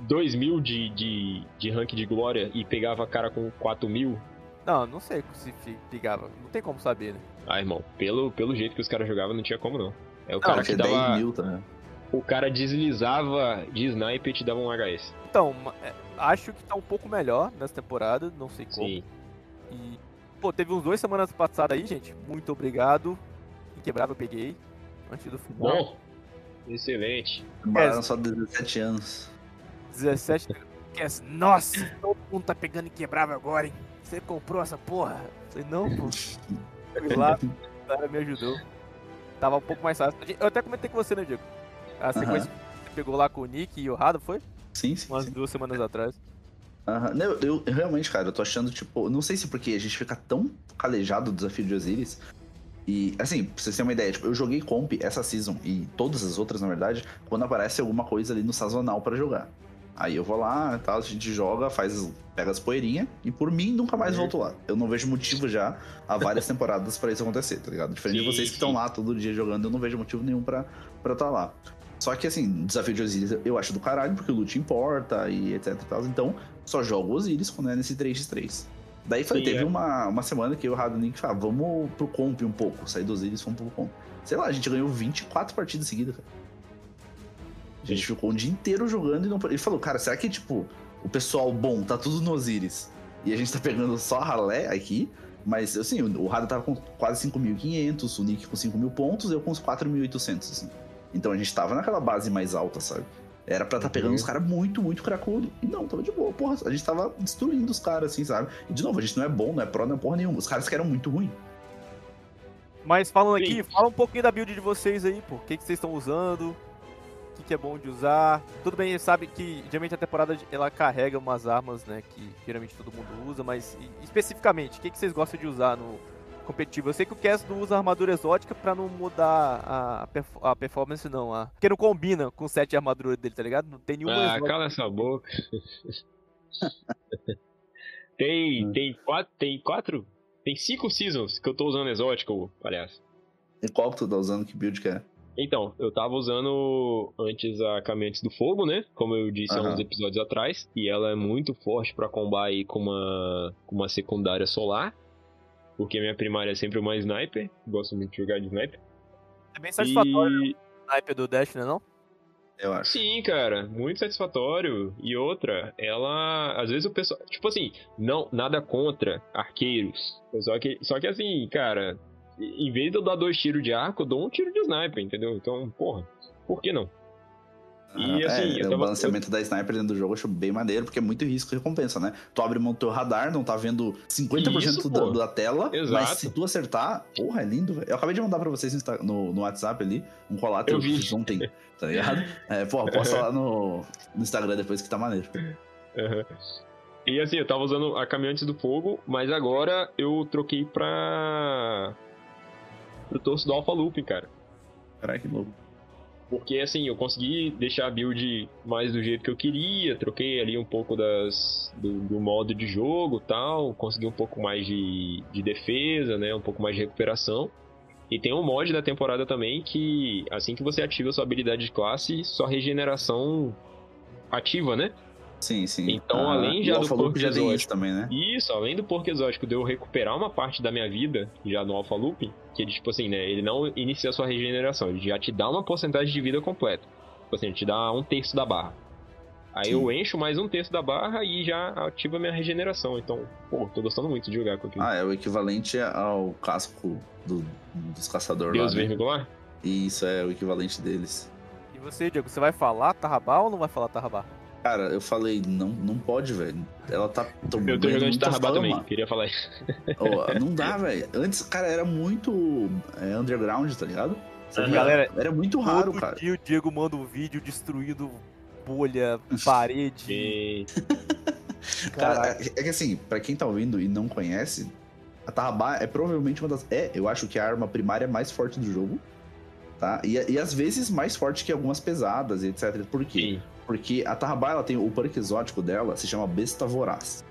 dois mil de, de, de rank de glória e pegava cara com 4 mil. Não, não sei se ligava. Não tem como saber, né? Ah, irmão, pelo, pelo jeito que os caras jogavam, não tinha como não. É o Não, cara que que 10 dava. mil, tá? O cara deslizava de sniper e te dava um HS. Então, é, acho que tá um pouco melhor nessa temporada. Não sei como. Sim. E, pô, teve uns duas semanas passadas aí, gente. Muito obrigado. Quebrava eu peguei. Antes do final. Bom. Excelente. Demoraram só 17 anos. 17. que é- Nossa, todo mundo tá pegando em quebrável agora, hein? Você comprou essa porra? Eu Falei, não, pô. Fui lá, o cara me ajudou. Tava um pouco mais fácil. Eu até comentei com você, né, Diego? A sequência que você pegou lá com o Nick e o Rado, foi? Sim, sim. Umas sim. duas semanas atrás. Aham. Não, eu, eu- realmente, cara, eu tô achando, tipo, não sei se porque a gente fica tão calejado do desafio de Osiris. E, assim, pra vocês terem uma ideia, tipo, eu joguei comp essa season e todas as outras, na verdade, quando aparece alguma coisa ali no sazonal pra jogar. Aí eu vou lá, tal, a gente joga, faz, pega as poeirinhas e por mim nunca mais Uhum. volto lá. Eu não vejo motivo já há várias temporadas pra isso acontecer, tá ligado? Diferente de Sim, vocês que estão lá todo dia jogando, eu não vejo motivo nenhum pra estar tá lá. Só que assim, desafio de Osiris eu acho do caralho, porque o loot importa e etc e tal. Então, só jogo Osiris quando é nesse 3x3. Daí falei, Sim, teve é. uma, uma semana que eu e o Radonick falei, ah, vamos pro comp um pouco. Sair do Osiris, fomos pro comp. Sei lá, a gente ganhou 24 partidas seguidas, cara. A gente ficou o dia inteiro jogando e não. Ele falou, cara, será que, tipo, o pessoal bom tá tudo no Osiris e a gente tá pegando só ralé aqui? Mas, assim, o Rada tava com quase 5.500, o Nick com 5.000 pontos, eu com uns 4.800, assim. Então a gente tava naquela base mais alta, sabe? Era pra tá pegando Uhum. os caras muito, muito cracudo. E não, tava de boa. Porra, a gente tava destruindo os caras, assim, sabe? E de novo, a gente não é bom, não é pró, não é porra nenhuma. Os caras que eram muito ruins. Mas falando Sim. aqui, fala um pouquinho da build de vocês aí, pô. O que, que vocês estão usando? O que, que é bom de usar? Tudo bem, sabe que geralmente a temporada ela carrega umas armas, né? Que geralmente todo mundo usa, mas especificamente, o que, que vocês gostam de usar no competitivo? Eu sei que o Cass não usa armadura exótica pra não mudar a, perf- a performance, não. A, porque não combina com o set de armadura dele, tá ligado? Não tem nenhuma Ah, exótica. cala essa boca. tem, Hum. tem quatro, tem quatro, tem cinco seasons que eu tô usando exótico, palhaço. E qual que tu tá usando? Que build que é? Então, eu tava usando antes a Caminhantes do Fogo, né? Como eu disse há Aham. uns episódios atrás. E ela é muito forte pra combar aí com uma, com uma secundária solar. Porque minha primária é sempre uma sniper. Gosto muito de jogar de sniper. É bem satisfatório E... o sniper do Dash, né não? Eu acho. Sim, cara, muito satisfatório. E outra, ela. Às vezes o pessoal. Tipo assim, não, nada contra arqueiros. Só que, só que assim, cara, em vez de eu dar dois tiros de arco, eu dou um tiro de sniper, entendeu? Então, porra, por que não? E, Ah, assim, é, eu o tava- balanceamento da sniper dentro do jogo eu acho bem maneiro, porque é muito risco e recompensa, né? Tu abre do teu radar, não tá vendo 50% Isso, da, da tela, mas Exato. se tu acertar, porra, é lindo, velho. Eu acabei de mandar pra vocês no, no- WhatsApp ali, um colado Eu vi. ontem, tá ligado? É, porra, posta lá no, no Instagram depois que tá maneiro. Aham. E assim, eu tava usando a Caminhantes do Fogo, mas agora eu troquei pra. pro torso do Alpha Loop, cara. Caralho, que louco. Porque assim, eu consegui deixar a build mais do jeito que eu queria, troquei ali um pouco das, do, do modo de jogo tal, consegui um pouco mais de, de defesa, né? Um pouco mais de recuperação. E tem um mod da temporada também que, assim que você ativa sua habilidade de classe, sua regeneração ativa, né? Sim, sim. Então, Ah, além já o do Alpha Loop corpo já tem exótico. isso também, né? Isso, além do porco exótico de eu recuperar uma parte da minha vida, já no Alpha Loop, que ele, tipo assim, né, ele não inicia a sua regeneração, ele já te dá uma porcentagem de vida completa. Tipo assim, ele te dá um terço da barra. Aí Sim. eu encho mais um terço da barra e já ativa a minha regeneração. Então, pô, tô gostando muito de jogar com aquilo. Ah, é o equivalente ao casco do- dos caçadores Deus lá, né? vermicular? Isso é o equivalente deles. E você, Diego, você vai falar Tarrabá ou não vai falar Tarrabá? Cara, eu falei, não, não pode, velho. Ela tá Eu tô jogando de Tarrabá também, queria falar isso. Ó, não dá, velho. Antes, cara, era muito é, underground, tá ligado? Via- Galera, era muito raro, Todo cara. dia o Diego manda um vídeo destruindo bolha, parede. E... Cara, é, é que assim, pra quem tá ouvindo e não conhece, a Tarrabá é provavelmente uma das. É, eu acho que é a arma primária mais forte do jogo. Tá? E, e às vezes mais forte que algumas pesadas e etc. Por quê? Sim. Porque a Tarrabá, ela tem o perk exótico dela, se chama Besta Voraz.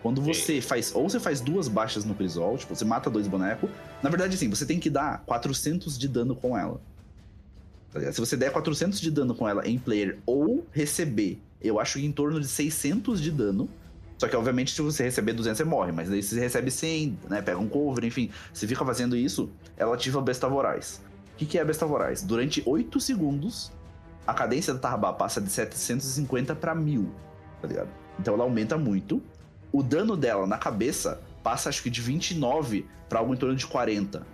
Quando você faz, ou você faz duas baixas no Crisol, tipo, você mata dois bonecos. Na verdade, assim, você tem que dar 400 de dano com ela. Tá? Se você der 400 de dano com ela em player ou receber, eu acho que em torno de 600 de dano. Só que, obviamente, se você receber 200, você morre. Mas daí você recebe 100, né? Pega um cover, enfim. Você fica fazendo isso, ela ativa a Besta Voraz. O que, que é a Besta Voraz? Durante 8 segundos, a cadência da Tarrabá passa de 750 pra 1000, tá ligado? Então ela aumenta muito. O dano dela na cabeça passa, acho que de 29 pra algo em torno de 40.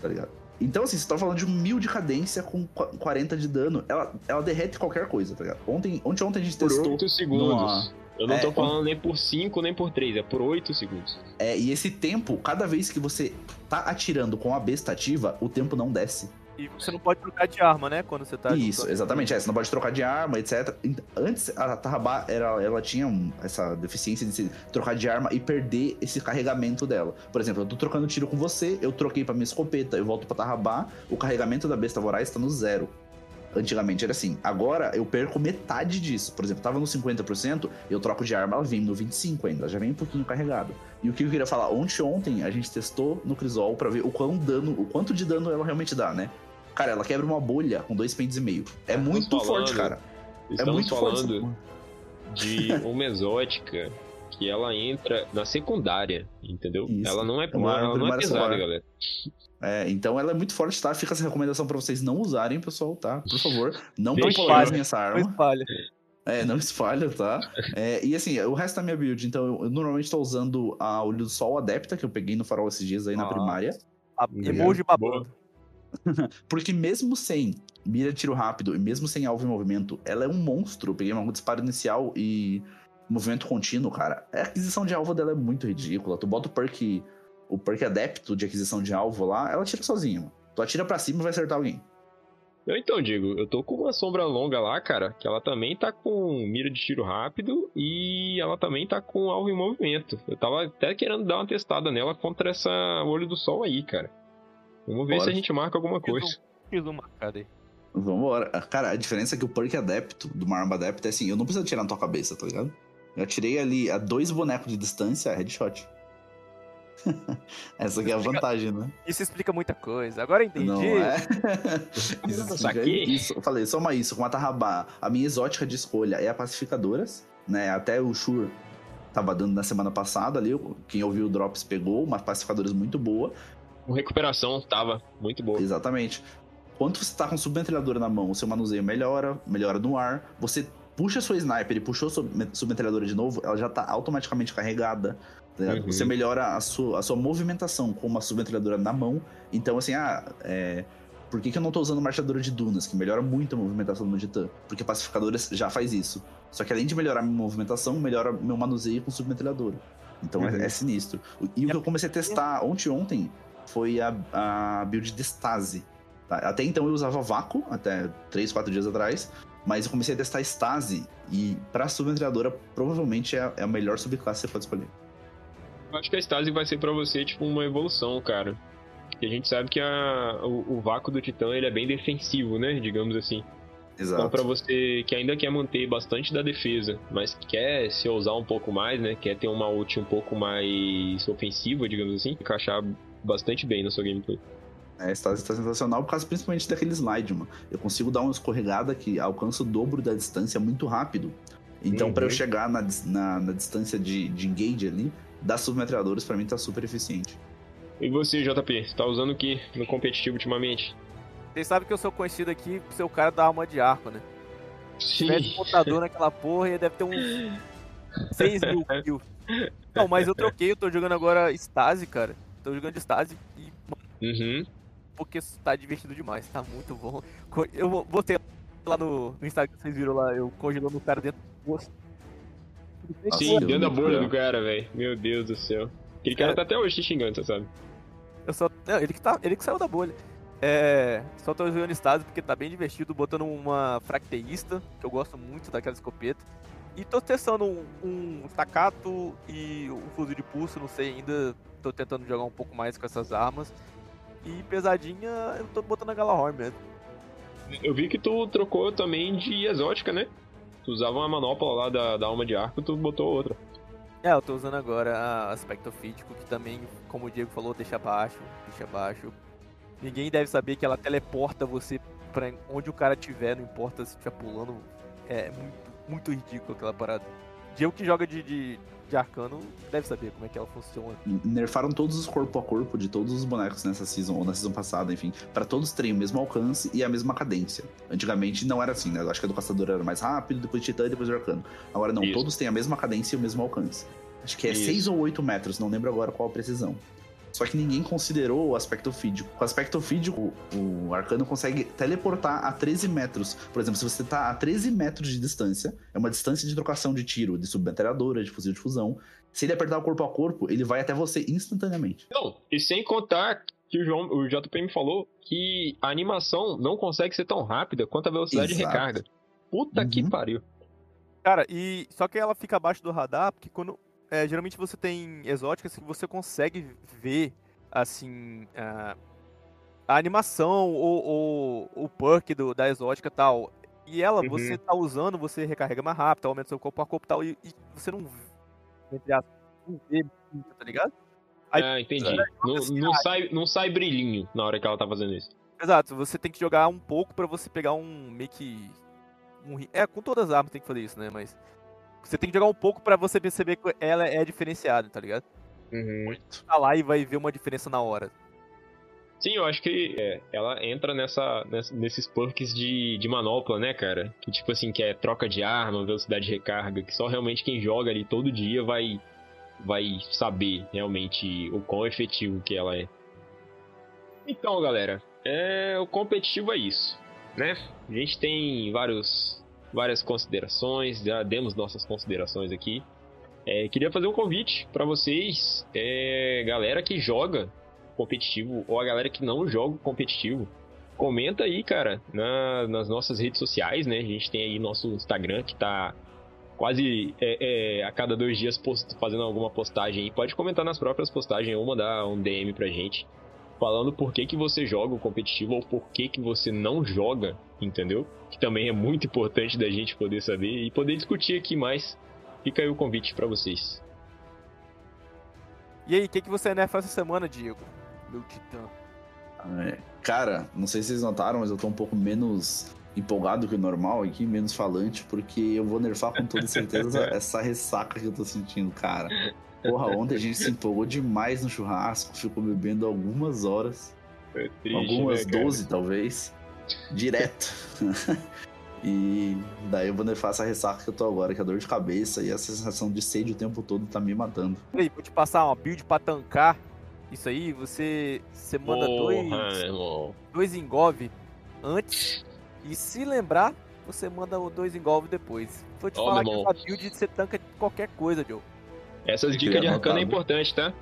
Tá ligado? Então, assim, você tá falando de mil de cadência com qu- 40 de dano. Ela, ela derrete qualquer coisa, tá ligado? Ontem, ontem, ontem a gente Por testou. 8 segundos. numa- Eu não É, tô falando nem por 5, nem por 3, é por 8 segundos. É, e esse tempo, cada vez que você tá atirando com a besta ativa, o tempo não desce. E você não pode trocar de arma, né? Quando você tá. Isso, exatamente. É, você não pode trocar de arma, etc. Antes, a Tarrabá, era, ela tinha essa deficiência de se trocar de arma e perder esse carregamento dela. Por exemplo, eu tô trocando tiro com você, eu troquei pra minha escopeta, eu volto pra Tarrabá, o carregamento da besta voraz tá no zero. Antigamente era assim. Agora eu perco metade disso. Por exemplo, tava no 50%, eu troco de arma, ela vem no 25% ainda, ela já vem um pouquinho carregada. E o que eu queria falar, ontem ontem a gente testou no Crisol pra ver o quão dano, o quanto de dano ela realmente dá, né? Cara, ela quebra uma bolha com dois pentes e meio. É muito falando- forte, cara. É muito forte. falando porra. de uma exótica que ela entra na secundária, entendeu? Isso. Ela não é, É uma ela não é primária pesada, galera. É, então ela é muito forte, tá? Fica essa recomendação pra vocês não usarem, pessoal, tá? Por favor, não popularizem essa Não arma. espalha. É, não espalha, tá? É, e assim, o resto da minha build, então eu, eu normalmente tô usando a Olho do Sol Adepta, que eu peguei no farol esses dias aí na Ah. primária. A emoji babando. Porque mesmo sem mira de tiro rápido e mesmo sem alvo em movimento, ela é um monstro. Eu peguei um disparo inicial e movimento contínuo, cara. A aquisição de alvo dela é muito ridícula. Tu bota o perk, o perk adepto de aquisição de alvo lá, ela tira sozinha, mano. Tu atira pra cima e vai acertar alguém. Eu então digo, eu tô com uma sombra longa lá, cara, que ela também tá com mira de tiro rápido e ela também tá com alvo em movimento. Eu tava até querendo dar uma testada nela contra essa olho do sol aí, cara. Vamos ver Bora. se a gente marca alguma coisa. Uma marcada aí. Vambora. Cara, a diferença é que o perk adepto, do uma arma adepto, é assim, eu não preciso atirar na tua cabeça, tá ligado? Eu atirei ali a dois bonecos de distância, headshot. Essa aqui é a vantagem, né? Isso explica muita coisa. Agora eu entendi. Não é? Isso Não explica saquei. isso. Eu falei, soma isso, com a Tarrabá. A minha exótica de escolha é a Pacificadoras, né? Até o Shur tava dando na semana passada ali. Quem ouviu o Drops pegou, uma Pacificadoras muito boa. Com recuperação tava muito boa. Exatamente. Quando você tá com submetralhadora na mão, o seu manuseio melhora, melhora no ar. Você puxa a sua sniper e puxou a sub- submetralhadora de novo, ela já tá automaticamente carregada. tá? Uhum. Você melhora a sua, a sua movimentação com uma submetralhadora na mão. Então, assim, ah, é. Por que, que eu não tô usando marchadora de dunas, que melhora muito a movimentação do Titã? Porque pacificadores já faz isso. Só que além de melhorar minha movimentação, melhora meu manuseio com submetralhadora. Então Uhum. é, é sinistro. O- E o que eu comecei a testar ontem ontem foi a, a build de Stasi. tá? Até então eu usava vácuo, até 3, 4 dias atrás. Mas eu comecei a testar Stasi. E pra submetralhadora, provavelmente é a, é a melhor subclasse que você pode escolher. Eu acho que a Stasi vai ser pra você, tipo, uma evolução, cara. Porque a gente sabe que a, o, o vácuo do Titã, ele é bem defensivo, né? Digamos assim. Exato. Então, pra você que ainda quer manter bastante da defesa, mas quer se ousar um pouco mais, né? Quer ter uma ult um pouco mais ofensiva, digamos assim, encaixar bastante bem na sua gameplay. É, Stasi está sensacional por causa principalmente daquele slide, mano. Eu consigo dar uma escorregada que alcança o dobro da distância muito rápido. Então, Uhum. pra eu chegar na, na, na distância de, de engage ali, das submetralhadoras, pra mim tá super eficiente. E você, JP, você tá usando o que no competitivo ultimamente? Vocês sabem que eu sou conhecido aqui por ser o cara da alma de arco, né? Se tivesse um contador naquela porra, deve ter uns 6 mil kills. Não, mas eu troquei, eu tô jogando agora Stasi, cara. Tô jogando de Stasi e, Uhum. Porque tá divertido demais, tá muito bom. Eu vou- botei lá no, no Instagram, vocês viram lá, eu congelando o cara dentro do poço. Sim, dentro da bolha do cara, velho. Meu Deus do céu. Aquele cara É. tá até hoje te xingando, você sabe? Eu só. Não, ele que, tá, ele que saiu da bolha. É. Só tô jogando Stasi porque tá bem divertido, botando uma fracteísta, que eu gosto muito daquela escopeta. E tô testando um, um staccato e um fuzil de pulso, não sei ainda. Tô tentando jogar um pouco mais com essas armas. E pesadinha, eu tô botando a Galahorn mesmo. Eu vi que tu trocou também de exótica, né? Tu usava uma manopla lá da, da alma de arco, tu botou outra. É, eu tô usando agora a aspecto físico, que também, como o Diego falou, deixa baixo, deixa baixo. Ninguém deve saber que ela teleporta você pra onde o cara tiver, não importa se estiver pulando. É muito, muito ridículo aquela parada. Diego que joga de, de, de arcano deve saber como é que ela funciona. Nerfaram todos os corpo a corpo de todos os bonecos nessa season, ou na season passada, enfim, pra todos terem o mesmo alcance e a mesma cadência. Antigamente não era assim, né? Eu acho que a do caçador era mais rápido, depois titã e depois o arcano. Agora não, Isso. todos têm a mesma cadência e o mesmo alcance. Acho que é Isso. 6 ou 8 metros, não lembro agora qual a precisão. Só que ninguém considerou o aspecto físico. Com o aspecto físico, o arcano consegue teleportar a 13 metros. Por exemplo, se você tá a 13 metros de distância, é uma distância de trocação de tiro, de submetralhadora, de fuzil de fusão. Se ele apertar o corpo a corpo, ele vai até você instantaneamente. Não, e sem contar que o, João, o JP me falou que a animação não consegue ser tão rápida quanto a velocidade de Exato. recarga. Puta que Uhum. pariu. Cara, e só que ela fica abaixo do radar, porque quando. É, geralmente você tem exóticas que você consegue ver, assim. a- a animação ou, ou o perk do, da exótica e tal. E ela, Uhum. você tá usando, você recarrega mais rápido, aumenta seu corpo a corpo e tal. E, e você não. Entre aspas, não vê, muito, tá ligado? Aí- ah, entendi. Não, não sai, não sai brilhinho na hora que ela tá fazendo isso. Exato, você tem que jogar um pouco pra você pegar um meio que. Um, é, com todas as armas tem que fazer isso, né? Mas. Você tem que jogar um pouco pra você perceber que ela é diferenciada, tá ligado? Uhum. Tá lá e vai ver uma diferença na hora. Sim, eu acho que é, ela entra nessa, nessa- nesses perks de, de manopla, né, cara? Que tipo assim, que é troca de arma, velocidade de recarga, que só realmente quem joga ali todo dia vai, vai saber realmente o quão efetivo que ela é. Então, galera, é, o competitivo é isso, né? A gente tem vários, várias considerações, já demos nossas considerações aqui. É, queria fazer um convite pra vocês, é, galera que joga competitivo ou a galera que não joga competitivo, comenta aí, cara, na- nas nossas redes sociais, né? A gente tem aí nosso Instagram que tá quase é, é, a cada dois dias post- fazendo alguma postagem aí. Pode comentar nas próprias postagens ou mandar um DM pra gente. Falando por que, que você joga o competitivo ou por que, que você não joga, entendeu? Que também é muito importante da gente poder saber e poder discutir aqui mais. Fica aí o convite para vocês. E aí, o que, que você nerfa essa semana, Diego? Meu titã. É, cara, não sei se vocês notaram, mas eu tô um pouco menos empolgado que o normal aqui, menos falante, porque eu vou nerfar com toda certeza essa ressaca que eu tô sentindo, cara. Porra, ontem a gente se empolgou demais no churrasco, ficou bebendo algumas horas. triste, algumas né, cara? 12, talvez. Direto. e daí eu vou nerfar essa ressaca que eu tô agora, que é a dor de cabeça e essa sensação de sede o tempo todo tá me matando. E aí, vou te passar uma build pra tancar isso aí, você, você manda Porra, dois, dois engolve antes e se lembrar, você manda o dois engolve depois. Vou te Ó, falar que essa build você tanca qualquer coisa, Joe. Essas dicas de arcano é importante, tá?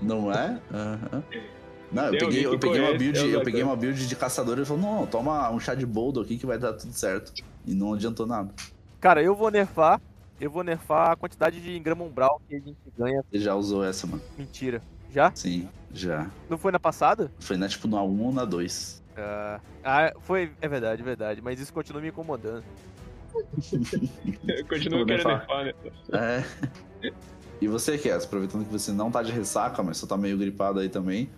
Não é? Aham. Não, eu peguei, eu peguei uma build, eu peguei uma build de caçador e ele falou, não, toma um chá de boldo aqui que vai dar tudo certo. E não adiantou nada. Cara, eu vou nerfar, eu vou nerfar a quantidade de engrama umbral que a gente ganha. Você já usou essa, mano? Mentira. Já? Sim, já. Não foi na passada? Foi na tipo na 1 ou na 2. Ah, ah, foi. É verdade, é verdade. Mas isso continua me incomodando. Eu continuo querendo nerfar. nerfar, né? É. E você, Kess, aproveitando que você não tá de ressaca, mas só tá meio gripado aí também.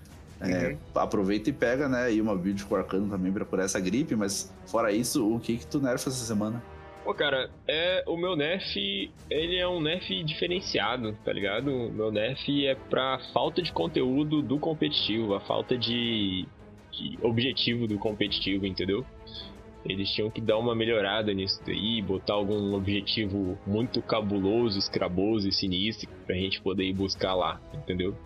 é, Uhum. aproveita e pega, né, aí uma build com arcano também pra curar essa gripe, mas fora isso, o que que tu nerfa essa semana? Pô, cara, é, o meu nerf, ele é um nerf diferenciado, tá ligado? O meu nerf é pra falta de conteúdo do competitivo, a falta de, de objetivo do competitivo, entendeu? Eles tinham que dar uma melhorada nisso daí, botar algum objetivo muito cabuloso, escraboso e sinistro pra gente poder ir buscar lá, entendeu?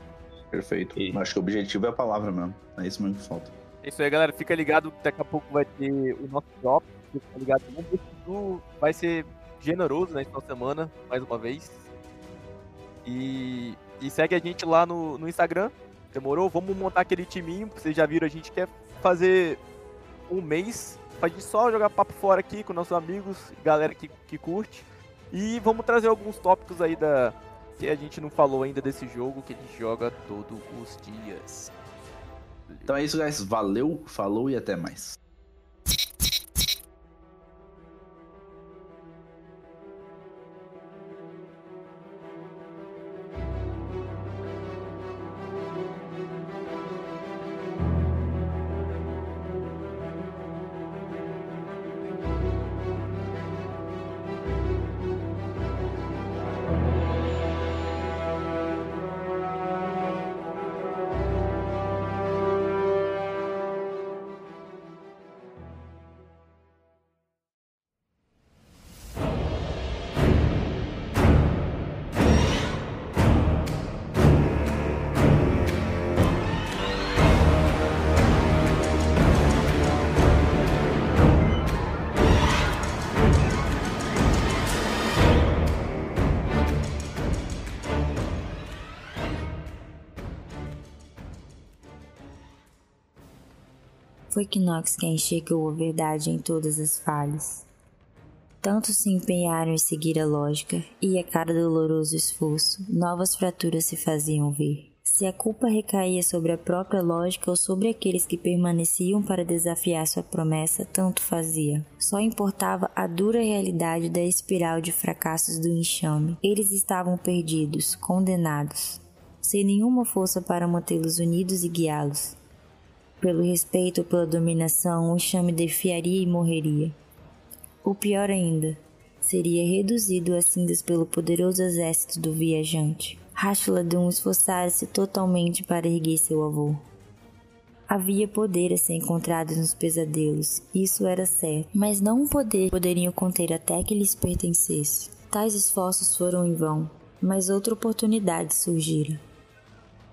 Perfeito. E- Acho que o objetivo é a palavra mesmo. É isso mesmo que falta. É isso aí, galera. Fica ligado que daqui a pouco vai ter o nosso drop. Fica ligado. Vai ser generoso nessa semana, mais uma vez. E, e segue a gente lá no, no Instagram. Demorou? Vamos montar aquele timinho. Vocês já viram, a gente quer fazer um mês pra gente só jogar papo fora aqui com nossos amigos, galera que, que curte. E vamos trazer alguns tópicos aí da que a gente não falou ainda desse jogo que a gente joga todos os dias. Então é isso, guys. Valeu, falou e até mais. Foi Knox quem enxergou a verdade em todas as falhas. Tanto se empenharam em seguir a lógica, e a cada doloroso esforço, novas fraturas se faziam ver. Se a culpa recaía sobre a própria lógica ou sobre aqueles que permaneciam para desafiar sua promessa, tanto fazia. Só importava a dura realidade da espiral de fracassos do enxame. Eles estavam perdidos, condenados, sem nenhuma força para mantê-los unidos e guiá-los. Pelo respeito ou pela dominação, o enxame defiaria e morreria. O pior ainda, seria reduzido a cinzas pelo poderoso exército do viajante. Rashladun esforçara-se totalmente para erguer seu avô. Havia poder a ser encontrado nos pesadelos, isso era certo, mas não um poder poderiam conter até que lhes pertencesse. Tais esforços foram em vão, mas outra oportunidade surgira.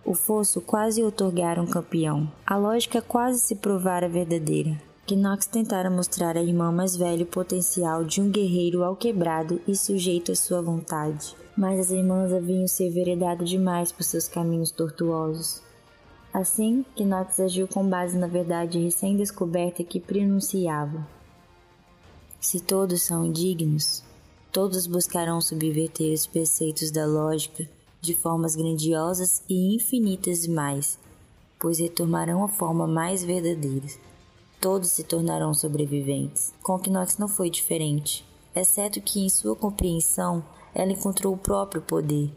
O fosso quase otorgara um campeão. A lógica quase se provara verdadeira. Knox tentara mostrar à irmã mais velha o potencial de um guerreiro alquebrado e sujeito à sua vontade. Mas as irmãs haviam se enveredado demais por seus caminhos tortuosos. Assim, Knox agiu com base na verdade recém-descoberta que pronunciava. Se todos são indignos, todos buscarão subverter os preceitos da lógica de formas grandiosas e infinitas demais, pois retomarão a forma mais verdadeira. Todos se tornarão sobreviventes. Com Knox não foi diferente, exceto que em sua compreensão ela encontrou o próprio poder.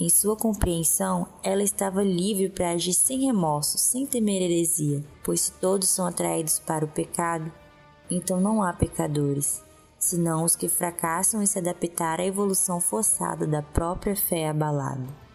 Em sua compreensão, ela estava livre para agir sem remorso, sem temer heresia, pois se todos são atraídos para o pecado, então não há pecadores, senão os que fracassam em se adaptar à evolução forçada da própria fé abalada.